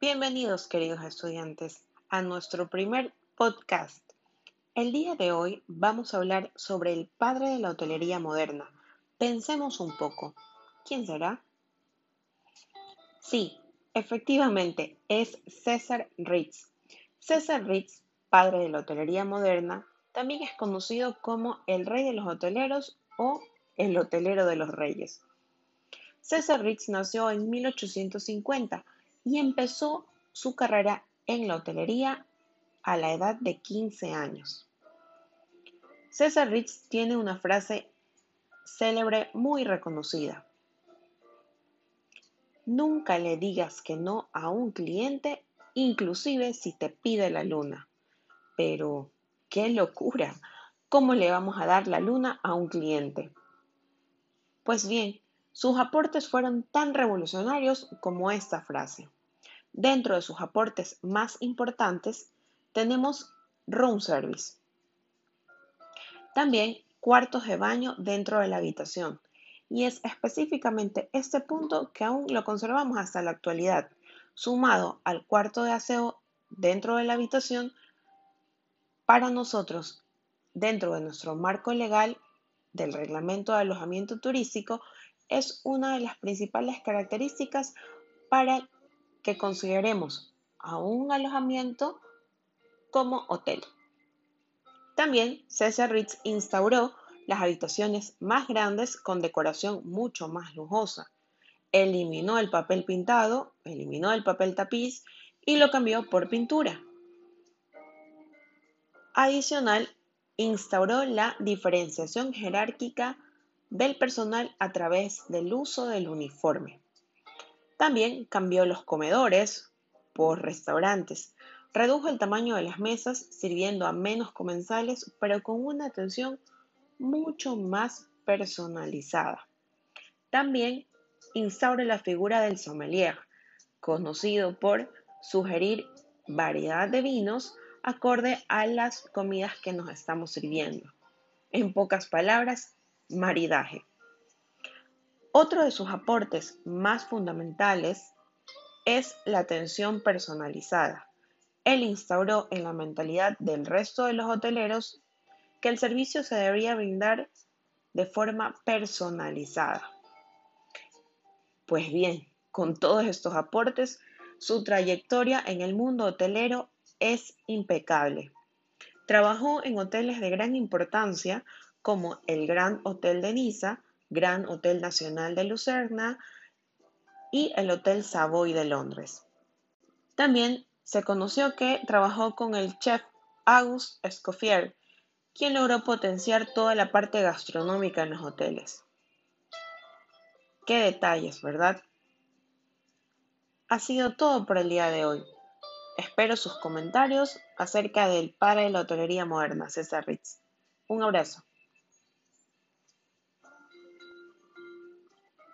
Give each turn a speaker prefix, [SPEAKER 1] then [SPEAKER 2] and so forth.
[SPEAKER 1] Bienvenidos queridos estudiantes a nuestro primer podcast. El día de hoy vamos a hablar sobre el padre de la hotelería moderna. Pensemos un poco. ¿Quién será? Sí, efectivamente, es César Ritz. César Ritz, padre de la hotelería moderna, también es conocido como el rey de los hoteleros o el hotelero de los reyes. César Ritz nació en 1850 y empezó su carrera en la hotelería a la edad de 15 años. César Ritz tiene una frase célebre muy reconocida. Nunca le digas que no a un cliente, inclusive si te pide la luna. Pero, ¡qué locura! ¿Cómo le vamos a dar la luna a un cliente? Pues bien, sus aportes fueron tan revolucionarios como esta frase. Dentro de sus aportes más importantes tenemos room service. También cuartos de baño dentro de la habitación. Y es específicamente este punto que aún lo conservamos hasta la actualidad, sumado al cuarto de aseo dentro de la habitación, para nosotros, dentro de nuestro marco legal del reglamento de alojamiento turístico, es una de las principales características para que consideremos a un alojamiento como hotel. También César Ritz instauró las habitaciones más grandes con decoración mucho más lujosa. Eliminó el papel pintado, eliminó el papel tapiz y lo cambió por pintura. Adicional, instauró la diferenciación jerárquica del personal a través del uso del uniforme. También cambió los comedores por restaurantes. Redujo el tamaño de las mesas, sirviendo a menos comensales, pero con una atención mucho más personalizada. También instaura la figura del sommelier, conocido por sugerir variedad de vinos acorde a las comidas que nos estamos sirviendo. En pocas palabras, maridaje. Otro de sus aportes más fundamentales es la atención personalizada. Él instauró en la mentalidad del resto de los hoteleros que el servicio se debería brindar de forma personalizada. Pues bien, con todos estos aportes, su trayectoria en el mundo hotelero es impecable. Trabajó en hoteles de gran importancia como el Gran Hotel de Niza, Gran Hotel Nacional de Lucerna y el Hotel Savoy de Londres. También se conoció que trabajó con el chef Auguste Escoffier, quien logró potenciar toda la parte gastronómica en los hoteles. Qué detalles, ¿verdad? Ha sido todo por el día de hoy. Espero sus comentarios acerca del padre de la hotelería moderna, César Ritz. Un abrazo.